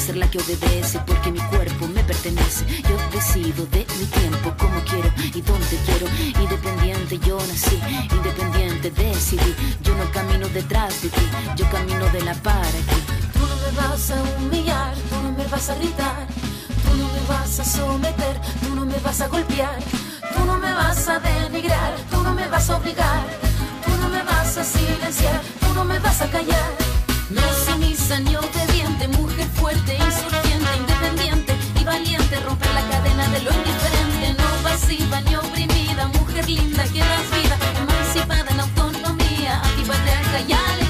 Ser la que obedece porque mi cuerpo me pertenece. Yo decido de mi tiempo, como quiero y dónde quiero. Independiente yo nací, independiente decidí. Yo no camino detrás de ti, yo camino de la para aquí. Tú no me vas a humillar, tú no me vas a gritar. Tú no me vas a someter, tú no me vas a golpear. Tú no me vas a denigrar, tú no me vas a obligar vas a silenciar, tú no me vas a callar. No sumisa ni obediente, mujer fuerte, insurgente, independiente y valiente, romper la cadena de lo indiferente, no pasiva ni oprimida, mujer linda que das vida, emancipada en autonomía, antipatriarca y alegría.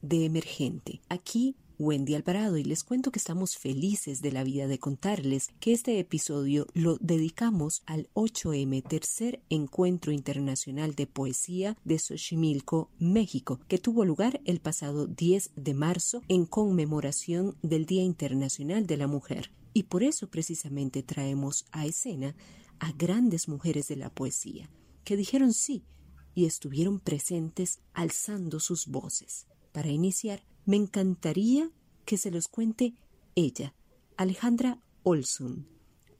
De Emergente. Aquí Wendy Alvarado y les cuento que estamos felices de la vida de contarles que este episodio lo dedicamos al 8M tercer encuentro internacional de poesía de Xochimilco, México, que tuvo lugar el pasado 10 de marzo en conmemoración del Día Internacional de la Mujer. Y por eso precisamente traemos a escena a grandes mujeres de la poesía, que dijeron sí y estuvieron presentes alzando sus voces. Para iniciar, me encantaría que se los cuente ella, Alejandra Olson,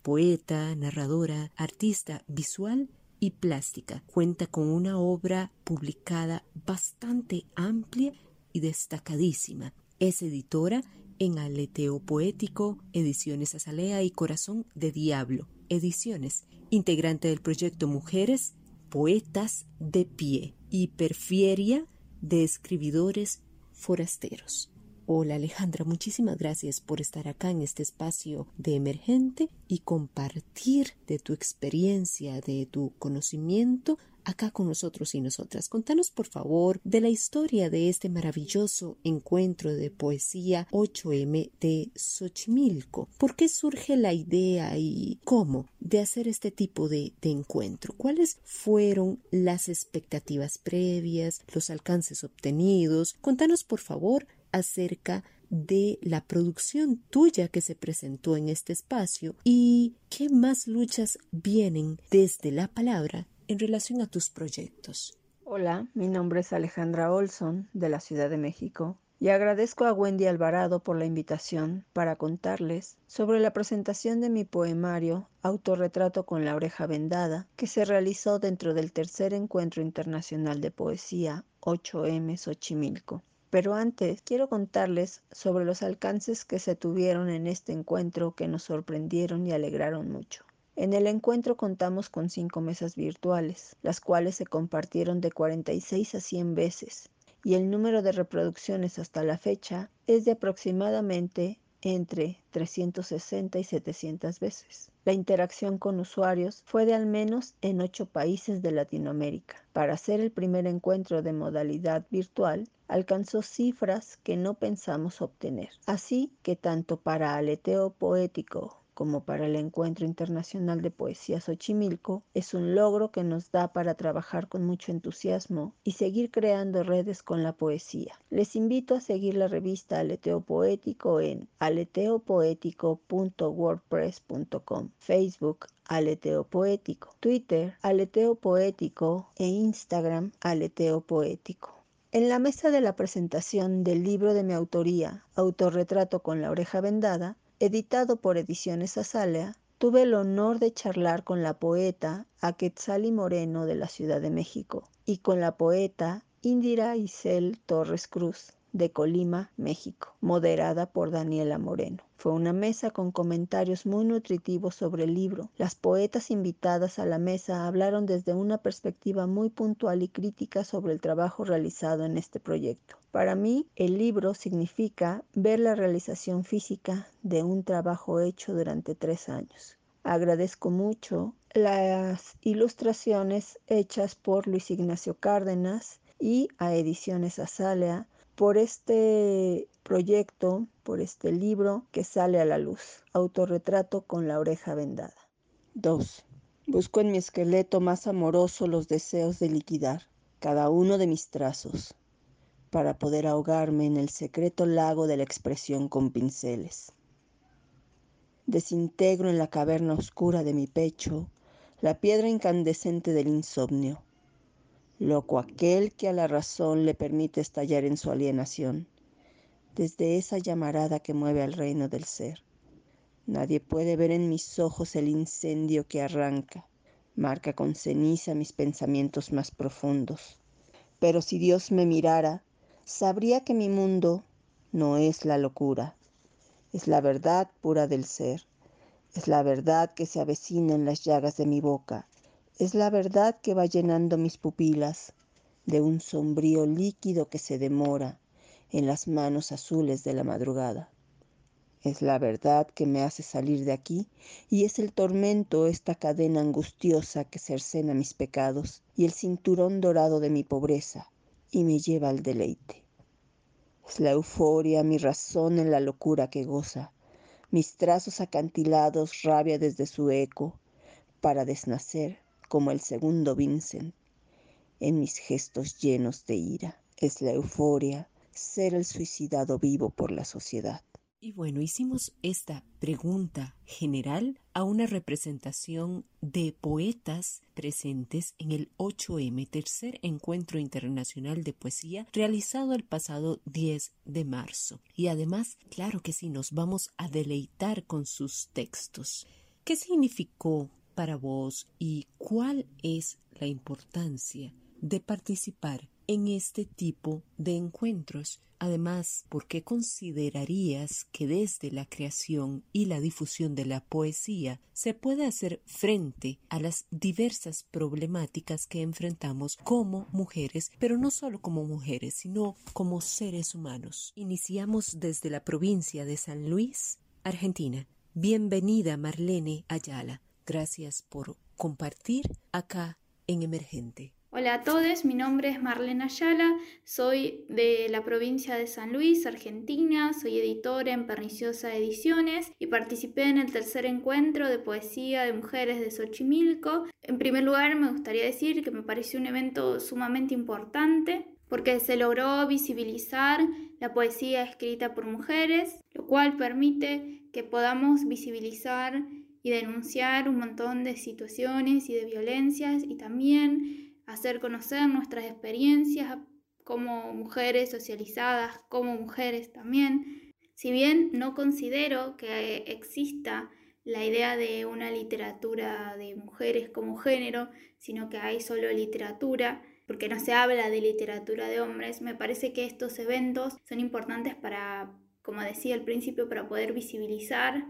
poeta, narradora, artista visual y plástica. Cuenta con una obra publicada bastante amplia y destacadísima. Es editora en Aleteo Poético, Ediciones Azalea y Corazón de Diablo, Ediciones, integrante del proyecto Mujeres poetas de pie y Perfieria de escribidores forasteros. Hola Alejandra, muchísimas gracias por estar acá en este espacio de emergente y compartir de tu experiencia, de tu conocimiento acá con nosotros y nosotras. Contanos por favor de la historia de este maravilloso encuentro de poesía 8M de Xochimilco. ¿Por qué surge la idea y cómo de hacer este tipo de, de encuentro? ¿Cuáles fueron las expectativas previas, los alcances obtenidos? Contanos por favor acerca de la producción tuya que se presentó en este espacio y qué más luchas vienen desde la palabra en relación a tus proyectos. Hola, mi nombre es Alejandra Olson, de la Ciudad de México, y agradezco a Wendy Alvarado por la invitación para contarles sobre la presentación de mi poemario Autorretrato con la oreja vendada, que se realizó dentro del tercer encuentro internacional de poesía 8M Xochimilco. Pero antes quiero contarles sobre los alcances que se tuvieron en este encuentro que nos sorprendieron y alegraron mucho. En el encuentro contamos con cinco mesas virtuales, las cuales se compartieron de 46 a 100 veces, y el número de reproducciones hasta la fecha es de aproximadamente entre 360 y 700 veces. La interacción con usuarios fue de al menos en ocho países de Latinoamérica. Para hacer el primer encuentro de modalidad virtual, alcanzó cifras que no pensamos obtener. Así que tanto para Aleteo Poético como para el Encuentro Internacional de Poesía Xochimilco, es un logro que nos da para trabajar con mucho entusiasmo y seguir creando redes con la poesía. Les invito a seguir la revista Aleteo Poético en aleteopoético.wordpress.com, Facebook Aleteo Poético, Twitter Aleteo Poético e Instagram Aleteo Poético. En la mesa de la presentación del libro de mi autoría, Autorretrato con la oreja vendada, editado por Ediciones Azalea, tuve el honor de charlar con la poeta Aquetzali Moreno de la Ciudad de México y con la poeta Indira Isel Torres Cruz de Colima, México, moderada por Daniela Moreno. Fue una mesa con comentarios muy nutritivos sobre el libro. Las poetas invitadas a la mesa hablaron desde una perspectiva muy puntual y crítica sobre el trabajo realizado en este proyecto. Para mí, el libro significa ver la realización física de un trabajo hecho durante tres años. Agradezco mucho las ilustraciones hechas por Luis Ignacio Cárdenas y a Ediciones Azalea por este proyecto, por este libro que sale a la luz, Autorretrato con la oreja vendada. 2. Busco en mi esqueleto más amoroso los deseos de liquidar cada uno de mis trazos para poder ahogarme en el secreto lago de la expresión con pinceles. Desintegro en la caverna oscura de mi pecho la piedra incandescente del insomnio loco aquel que a la razón le permite estallar en su alienación, desde esa llamarada que mueve al reino del ser. Nadie puede ver en mis ojos el incendio que arranca, marca con ceniza mis pensamientos más profundos. Pero si Dios me mirara, sabría que mi mundo no es la locura, es la verdad pura del ser, es la verdad que se avecina en las llagas de mi boca, es la verdad que va llenando mis pupilas de un sombrío líquido que se demora en las manos azules de la madrugada. Es la verdad que me hace salir de aquí y es el tormento esta cadena angustiosa que cercena mis pecados y el cinturón dorado de mi pobreza y me lleva al deleite. Es la euforia, mi razón en la locura que goza, mis trazos acantilados rabia desde su eco para desnacer como el segundo Vincent, en mis gestos llenos de ira. Es la euforia ser el suicidado vivo por la sociedad. Y bueno, hicimos esta pregunta general a una representación de poetas presentes en el 8M, tercer encuentro internacional de poesía, realizado el pasado 10 de marzo. Y además, claro que sí, nos vamos a deleitar con sus textos. ¿Qué significó para vos y cuál es la importancia de participar en este tipo de encuentros. Además, ¿por qué considerarías que desde la creación y la difusión de la poesía se puede hacer frente a las diversas problemáticas que enfrentamos como mujeres, pero no solo como mujeres, sino como seres humanos? Iniciamos desde la provincia de San Luis, Argentina. Bienvenida Marlene Ayala. Gracias por compartir acá en Emergente. Hola a todos, mi nombre es Marlena Ayala, soy de la provincia de San Luis, Argentina, soy editora en Perniciosa Ediciones y participé en el tercer encuentro de poesía de mujeres de Xochimilco. En primer lugar, me gustaría decir que me pareció un evento sumamente importante porque se logró visibilizar la poesía escrita por mujeres, lo cual permite que podamos visibilizar y denunciar un montón de situaciones y de violencias y también hacer conocer nuestras experiencias como mujeres socializadas, como mujeres también. Si bien no considero que exista la idea de una literatura de mujeres como género, sino que hay solo literatura, porque no se habla de literatura de hombres, me parece que estos eventos son importantes para, como decía al principio, para poder visibilizar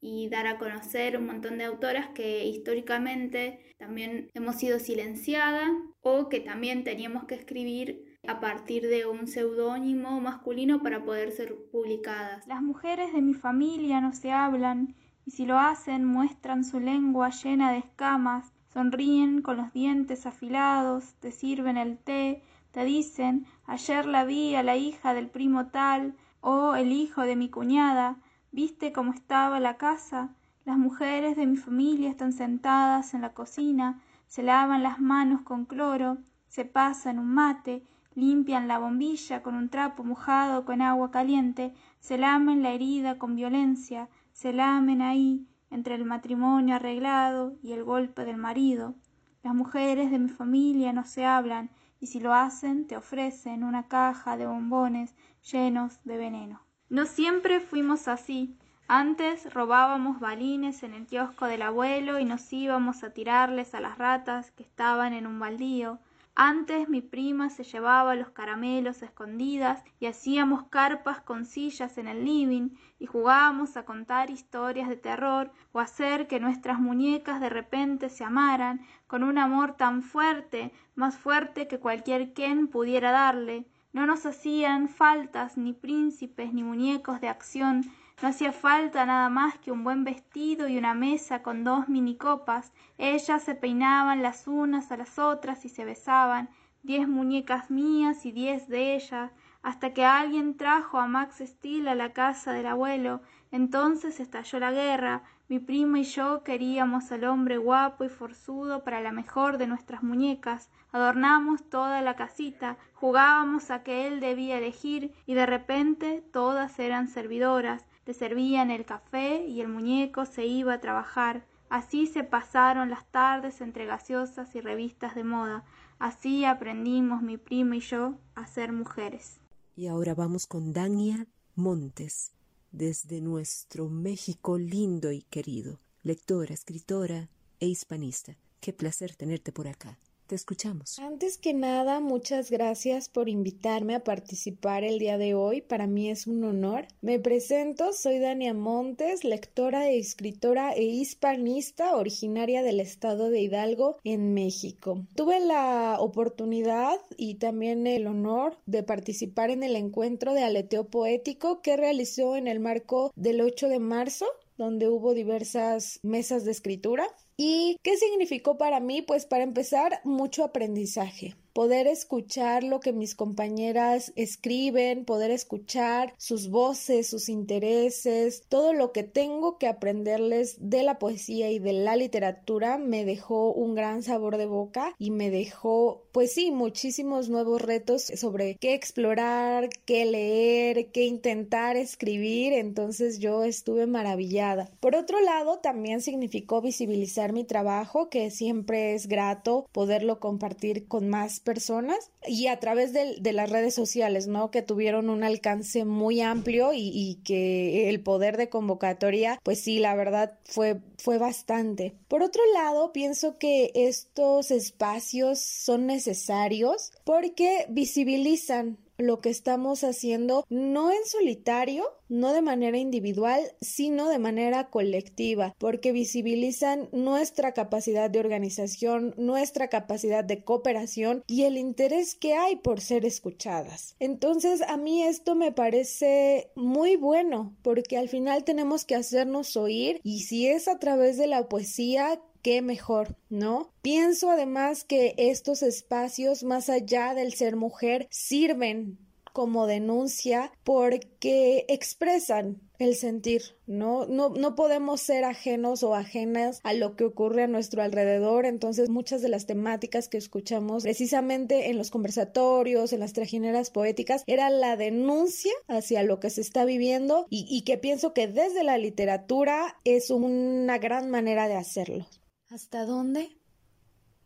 y dar a conocer un montón de autoras que históricamente también hemos sido silenciadas o que también teníamos que escribir a partir de un seudónimo masculino para poder ser publicadas. Las mujeres de mi familia no se hablan y si lo hacen muestran su lengua llena de escamas, sonríen con los dientes afilados, te sirven el té, te dicen ayer la vi a la hija del primo tal o el hijo de mi cuñada, ¿Viste cómo estaba la casa? Las mujeres de mi familia están sentadas en la cocina, se lavan las manos con cloro, se pasan un mate, limpian la bombilla con un trapo mojado con agua caliente, se lamen la herida con violencia, se lamen ahí, entre el matrimonio arreglado y el golpe del marido. Las mujeres de mi familia no se hablan, y si lo hacen te ofrecen una caja de bombones llenos de veneno. No siempre fuimos así. Antes robábamos balines en el kiosco del abuelo y nos íbamos a tirarles a las ratas que estaban en un baldío. Antes mi prima se llevaba los caramelos escondidas y hacíamos carpas con sillas en el living y jugábamos a contar historias de terror o hacer que nuestras muñecas de repente se amaran con un amor tan fuerte, más fuerte que cualquier Ken pudiera darle. No nos hacían faltas ni príncipes ni muñecos de acción, no hacía falta nada más que un buen vestido y una mesa con dos minicopas. Ellas se peinaban las unas a las otras y se besaban, diez muñecas mías y diez de ellas, hasta que alguien trajo a Max Steel a la casa del abuelo. Entonces estalló la guerra. Mi prima y yo queríamos al hombre guapo y forzudo para la mejor de nuestras muñecas adornamos toda la casita, jugábamos a que él debía elegir y de repente todas eran servidoras, le servían el café y el muñeco se iba a trabajar. Así se pasaron las tardes entre gaseosas y revistas de moda. Así aprendimos mi prima y yo a ser mujeres. Y ahora vamos con Dania Montes, desde nuestro México lindo y querido, lectora, escritora e hispanista. Qué placer tenerte por acá escuchamos. Antes que nada, muchas gracias por invitarme a participar el día de hoy. Para mí es un honor. Me presento, soy Dania Montes, lectora e escritora e hispanista originaria del estado de Hidalgo en México. Tuve la oportunidad y también el honor de participar en el encuentro de aleteo poético que realizó en el marco del 8 de marzo donde hubo diversas mesas de escritura. ¿Y qué significó para mí? Pues para empezar, mucho aprendizaje poder escuchar lo que mis compañeras escriben, poder escuchar sus voces, sus intereses, todo lo que tengo que aprenderles de la poesía y de la literatura me dejó un gran sabor de boca y me dejó, pues sí, muchísimos nuevos retos sobre qué explorar, qué leer, qué intentar escribir, entonces yo estuve maravillada. Por otro lado, también significó visibilizar mi trabajo, que siempre es grato poderlo compartir con más personas y a través de, las redes sociales, ¿no? Que tuvieron un alcance muy amplio y, y, que el poder de convocatoria, pues sí, la verdad fue, fue bastante. Por otro lado, pienso que estos espacios son necesarios porque visibilizan lo que estamos haciendo no en solitario, no de manera individual, sino de manera colectiva, porque visibilizan nuestra capacidad de organización, nuestra capacidad de cooperación y el interés que hay por ser escuchadas. Entonces, a mí esto me parece muy bueno, porque al final tenemos que hacernos oír y si es a través de la poesía, qué mejor, ¿no? Pienso además que estos espacios, más allá del ser mujer, sirven como denuncia porque expresan el sentir, ¿no? ¿no? No podemos ser ajenos o ajenas a lo que ocurre a nuestro alrededor, entonces muchas de las temáticas que escuchamos precisamente en los conversatorios, en las trajineras poéticas, era la denuncia hacia lo que se está viviendo y, y que pienso que desde la literatura es una gran manera de hacerlo. ¿Hasta dónde?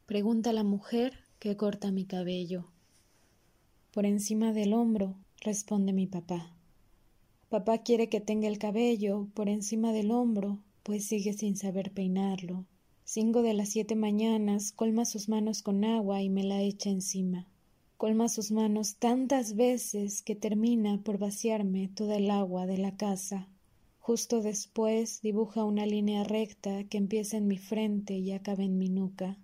pregunta la mujer que corta mi cabello. Por encima del hombro, responde mi papá. Papá quiere que tenga el cabello por encima del hombro, pues sigue sin saber peinarlo. Cinco de las siete mañanas colma sus manos con agua y me la echa encima. Colma sus manos tantas veces que termina por vaciarme toda el agua de la casa. Justo después dibuja una línea recta que empieza en mi frente y acaba en mi nuca.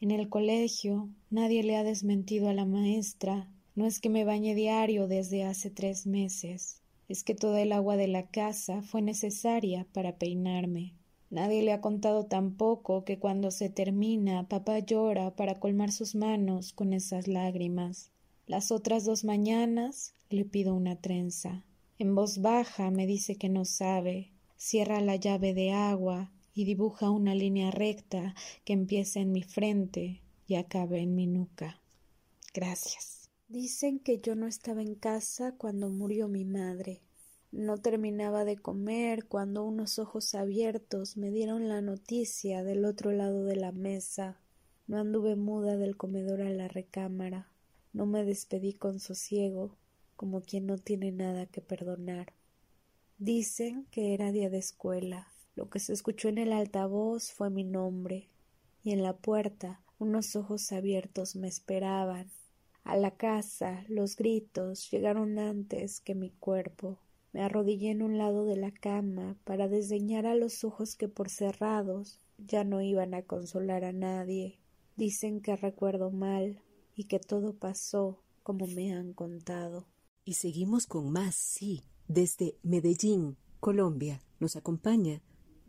En el colegio nadie le ha desmentido a la maestra no es que me bañe diario desde hace tres meses, es que toda el agua de la casa fue necesaria para peinarme. Nadie le ha contado tampoco que cuando se termina papá llora para colmar sus manos con esas lágrimas. Las otras dos mañanas le pido una trenza. En voz baja me dice que no sabe, cierra la llave de agua y dibuja una línea recta que empieza en mi frente y acaba en mi nuca. Gracias. Dicen que yo no estaba en casa cuando murió mi madre. No terminaba de comer cuando unos ojos abiertos me dieron la noticia del otro lado de la mesa. No anduve muda del comedor a la recámara. No me despedí con sosiego, como quien no tiene nada que perdonar. Dicen que era día de escuela. Lo que se escuchó en el altavoz fue mi nombre, y en la puerta unos ojos abiertos me esperaban a la casa los gritos llegaron antes que mi cuerpo. Me arrodillé en un lado de la cama para desdeñar a los ojos que por cerrados ya no iban a consolar a nadie. Dicen que recuerdo mal y que todo pasó como me han contado. Y seguimos con más, sí. Desde Medellín, Colombia, nos acompaña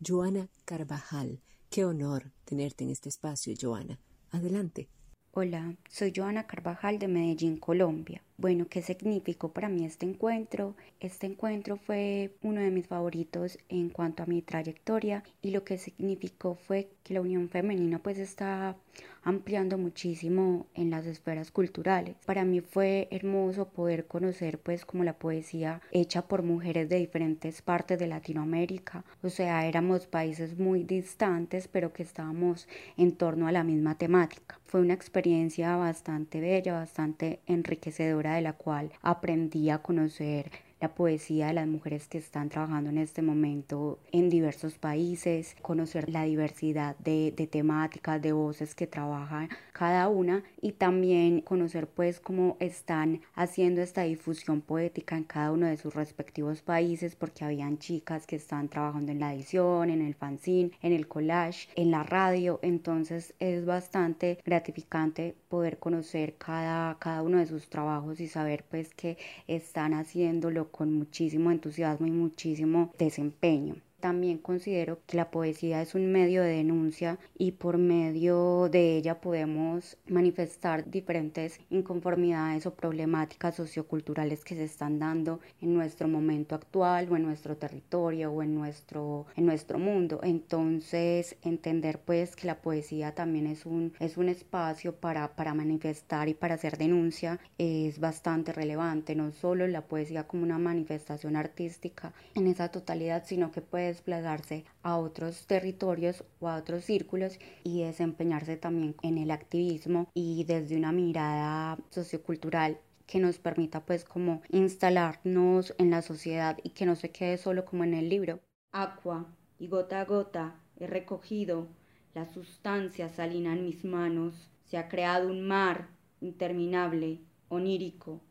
Joana Carvajal. Qué honor tenerte en este espacio, Joana. Adelante. Hola, soy Joana Carvajal de Medellín, Colombia. Bueno, ¿qué significó para mí este encuentro? Este encuentro fue uno de mis favoritos en cuanto a mi trayectoria y lo que significó fue que la unión femenina pues está ampliando muchísimo en las esferas culturales. Para mí fue hermoso poder conocer pues como la poesía hecha por mujeres de diferentes partes de Latinoamérica. O sea, éramos países muy distantes pero que estábamos en torno a la misma temática. Fue una experiencia bastante bella, bastante enriquecedora de la cual aprendí a conocer la poesía de las mujeres que están trabajando en este momento en diversos países, conocer la diversidad de, de, temáticas, de voces que trabajan cada una y también conocer pues cómo están haciendo esta difusión poética en cada uno de sus respectivos países porque habían chicas que están trabajando en la edición, en el fanzine, en el collage, en la radio, entonces es bastante gratificante poder conocer cada, cada uno de sus trabajos y saber pues que están haciéndolo con muchísimo entusiasmo y muchísimo desempeño. También considero que la poesía es un medio de denuncia y por medio de ella podemos manifestar diferentes inconformidades o problemáticas socioculturales que se están dando en nuestro momento actual o en nuestro territorio o en nuestro, en nuestro mundo. Entonces, entender pues que la poesía también es un, es un espacio para, para manifestar y para hacer denuncia es bastante relevante, no solo la poesía como una manifestación artística en esa totalidad, sino que puede desplazarse a otros territorios o a otros círculos y desempeñarse también en el activismo y desde una mirada sociocultural que nos permita pues como instalarnos en la sociedad y que no se quede solo como en el libro. Agua y gota a gota he recogido la sustancia salina en mis manos, se ha creado un mar interminable, onírico.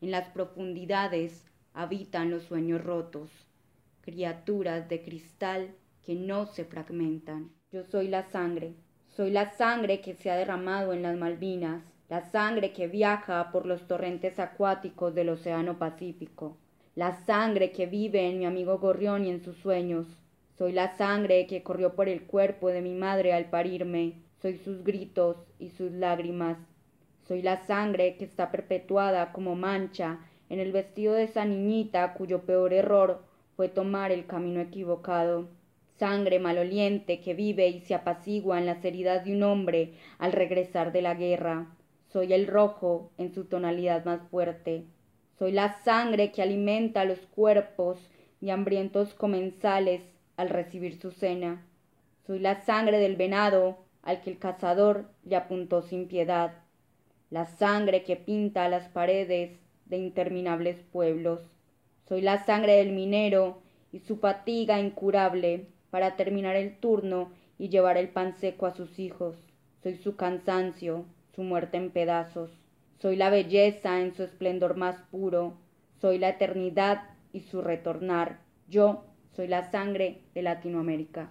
En las profundidades habitan los sueños rotos criaturas de cristal que no se fragmentan. Yo soy la sangre, soy la sangre que se ha derramado en las Malvinas, la sangre que viaja por los torrentes acuáticos del Océano Pacífico, la sangre que vive en mi amigo Gorrión y en sus sueños. Soy la sangre que corrió por el cuerpo de mi madre al parirme, soy sus gritos y sus lágrimas. Soy la sangre que está perpetuada como mancha en el vestido de esa niñita cuyo peor error fue tomar el camino equivocado. Sangre maloliente que vive y se apacigua en las heridas de un hombre al regresar de la guerra. Soy el rojo en su tonalidad más fuerte. Soy la sangre que alimenta los cuerpos y hambrientos comensales al recibir su cena. Soy la sangre del venado al que el cazador le apuntó sin piedad. La sangre que pinta las paredes de interminables pueblos. Soy la sangre del minero y su fatiga incurable para terminar el turno y llevar el pan seco a sus hijos. Soy su cansancio, su muerte en pedazos. Soy la belleza en su esplendor más puro. Soy la eternidad y su retornar. Yo soy la sangre de Latinoamérica.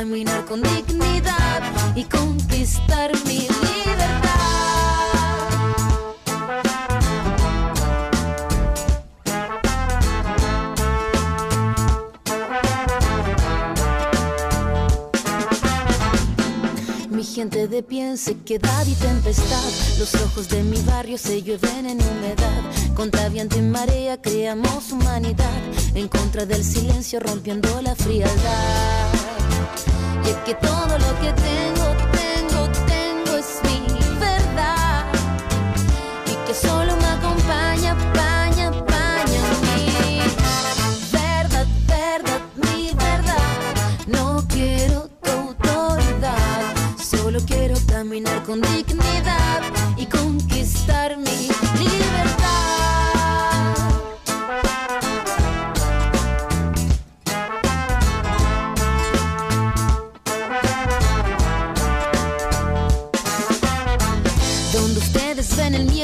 caminar con dignidad y conquistar mi libertad. Mi gente de pie en sequedad y tempestad. Los ojos de mi barrio se llueven en humedad. Contra viento y marea creamos humanidad. En contra del silencio rompiendo la frialdad. Que todo lo que tengo, tengo, tengo es mi verdad. Y que solo me acompaña, paña, paña mi verdad, verdad, mi verdad. No quiero tu autoridad, solo quiero caminar con dignidad y conquistar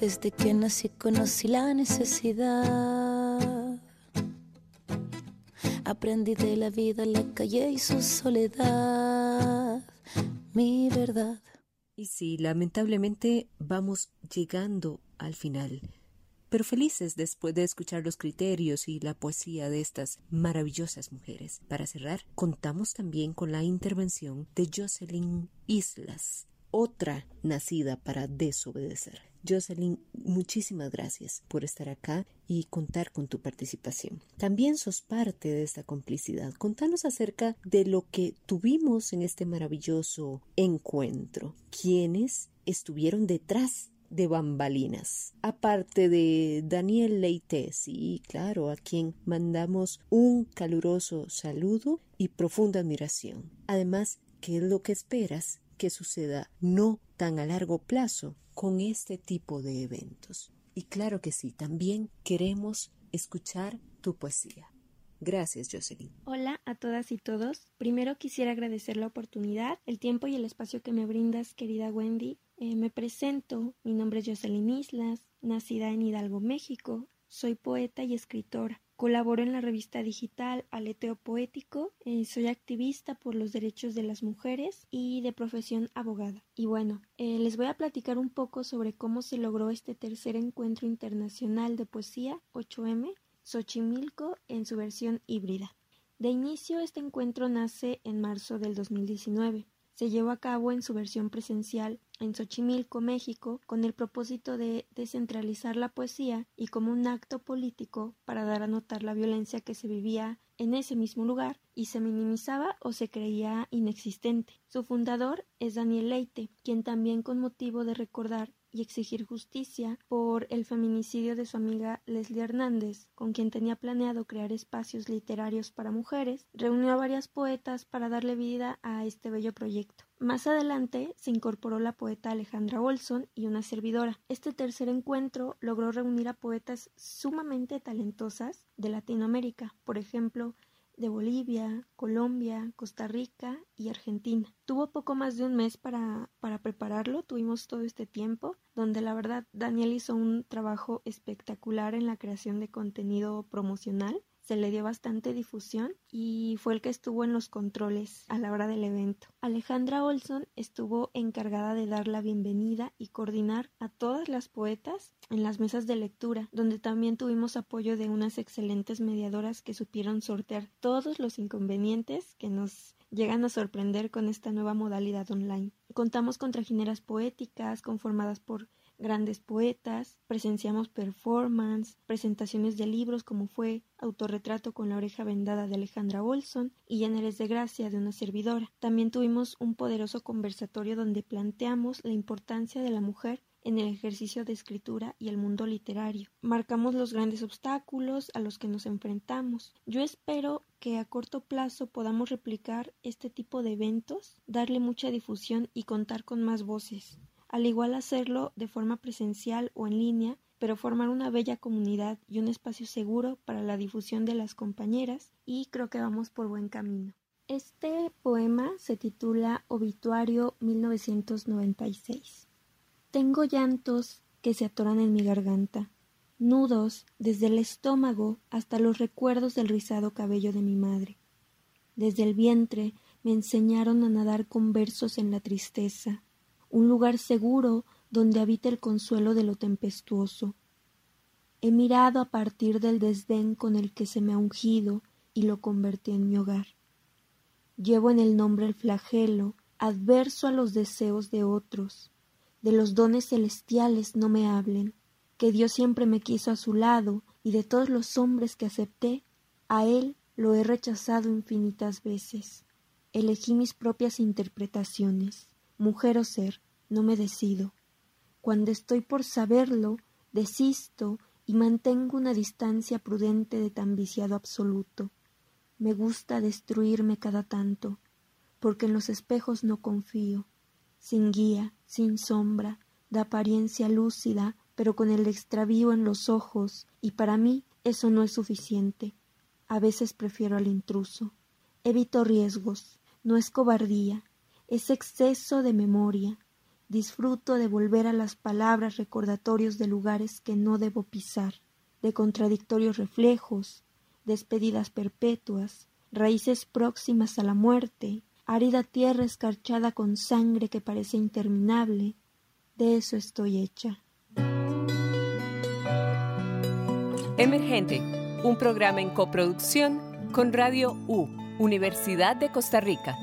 Desde que nací conocí la necesidad. Aprendí de la vida, la calle y su soledad. Mi verdad. Y sí, lamentablemente vamos llegando al final, pero felices después de escuchar los criterios y la poesía de estas maravillosas mujeres. Para cerrar, contamos también con la intervención de Jocelyn Islas, otra nacida para desobedecer. Jocelyn, muchísimas gracias por estar acá y contar con tu participación. También sos parte de esta complicidad. Contanos acerca de lo que tuvimos en este maravilloso encuentro. ¿Quiénes estuvieron detrás de bambalinas. Aparte de Daniel Leite, sí, claro, a quien mandamos un caluroso saludo y profunda admiración. Además, ¿qué es lo que esperas que suceda no tan a largo plazo con este tipo de eventos. Y claro que sí, también queremos escuchar tu poesía. Gracias, Jocelyn. Hola a todas y todos. Primero quisiera agradecer la oportunidad, el tiempo y el espacio que me brindas, querida Wendy. Eh, me presento, mi nombre es Jocelyn Islas, nacida en Hidalgo, México. Soy poeta y escritora. Colaboro en la revista digital Aleteo Poético, eh, soy activista por los derechos de las mujeres y de profesión abogada. Y bueno, eh, les voy a platicar un poco sobre cómo se logró este tercer encuentro internacional de poesía 8M Xochimilco en su versión híbrida. De inicio, este encuentro nace en marzo del 2019. Se llevó a cabo en su versión presencial en Xochimilco, México, con el propósito de descentralizar la poesía y como un acto político para dar a notar la violencia que se vivía en ese mismo lugar y se minimizaba o se creía inexistente. Su fundador es Daniel Leite, quien también con motivo de recordar y exigir justicia por el feminicidio de su amiga Leslie Hernández, con quien tenía planeado crear espacios literarios para mujeres, reunió a varias poetas para darle vida a este bello proyecto. Más adelante se incorporó la poeta Alejandra Olson y una servidora. Este tercer encuentro logró reunir a poetas sumamente talentosas de Latinoamérica, por ejemplo, de Bolivia, Colombia, Costa Rica y Argentina. Tuvo poco más de un mes para, para prepararlo, tuvimos todo este tiempo, donde la verdad Daniel hizo un trabajo espectacular en la creación de contenido promocional se le dio bastante difusión y fue el que estuvo en los controles a la hora del evento. Alejandra Olson estuvo encargada de dar la bienvenida y coordinar a todas las poetas en las mesas de lectura, donde también tuvimos apoyo de unas excelentes mediadoras que supieron sortear todos los inconvenientes que nos llegan a sorprender con esta nueva modalidad online. Contamos con trajineras poéticas conformadas por grandes poetas, presenciamos performance, presentaciones de libros como fue Autorretrato con la oreja vendada de Alejandra Olson y Lleneres de Gracia de una servidora. También tuvimos un poderoso conversatorio donde planteamos la importancia de la mujer en el ejercicio de escritura y el mundo literario. Marcamos los grandes obstáculos a los que nos enfrentamos. Yo espero que a corto plazo podamos replicar este tipo de eventos, darle mucha difusión y contar con más voces al igual hacerlo de forma presencial o en línea, pero formar una bella comunidad y un espacio seguro para la difusión de las compañeras y creo que vamos por buen camino. Este poema se titula Obituario 1996. Tengo llantos que se atoran en mi garganta, nudos desde el estómago hasta los recuerdos del rizado cabello de mi madre. Desde el vientre me enseñaron a nadar con versos en la tristeza, un lugar seguro donde habita el consuelo de lo tempestuoso. He mirado a partir del desdén con el que se me ha ungido y lo convertí en mi hogar. Llevo en el nombre el flagelo, adverso a los deseos de otros. De los dones celestiales no me hablen, que Dios siempre me quiso a su lado, y de todos los hombres que acepté, a él lo he rechazado infinitas veces. Elegí mis propias interpretaciones mujer o ser, no me decido. Cuando estoy por saberlo, desisto y mantengo una distancia prudente de tan viciado absoluto. Me gusta destruirme cada tanto, porque en los espejos no confío, sin guía, sin sombra, de apariencia lúcida, pero con el extravío en los ojos, y para mí eso no es suficiente. A veces prefiero al intruso. Evito riesgos, no es cobardía, es exceso de memoria. Disfruto de volver a las palabras recordatorios de lugares que no debo pisar, de contradictorios reflejos, despedidas perpetuas, raíces próximas a la muerte, árida tierra escarchada con sangre que parece interminable. De eso estoy hecha. Emergente, un programa en coproducción con Radio U, Universidad de Costa Rica.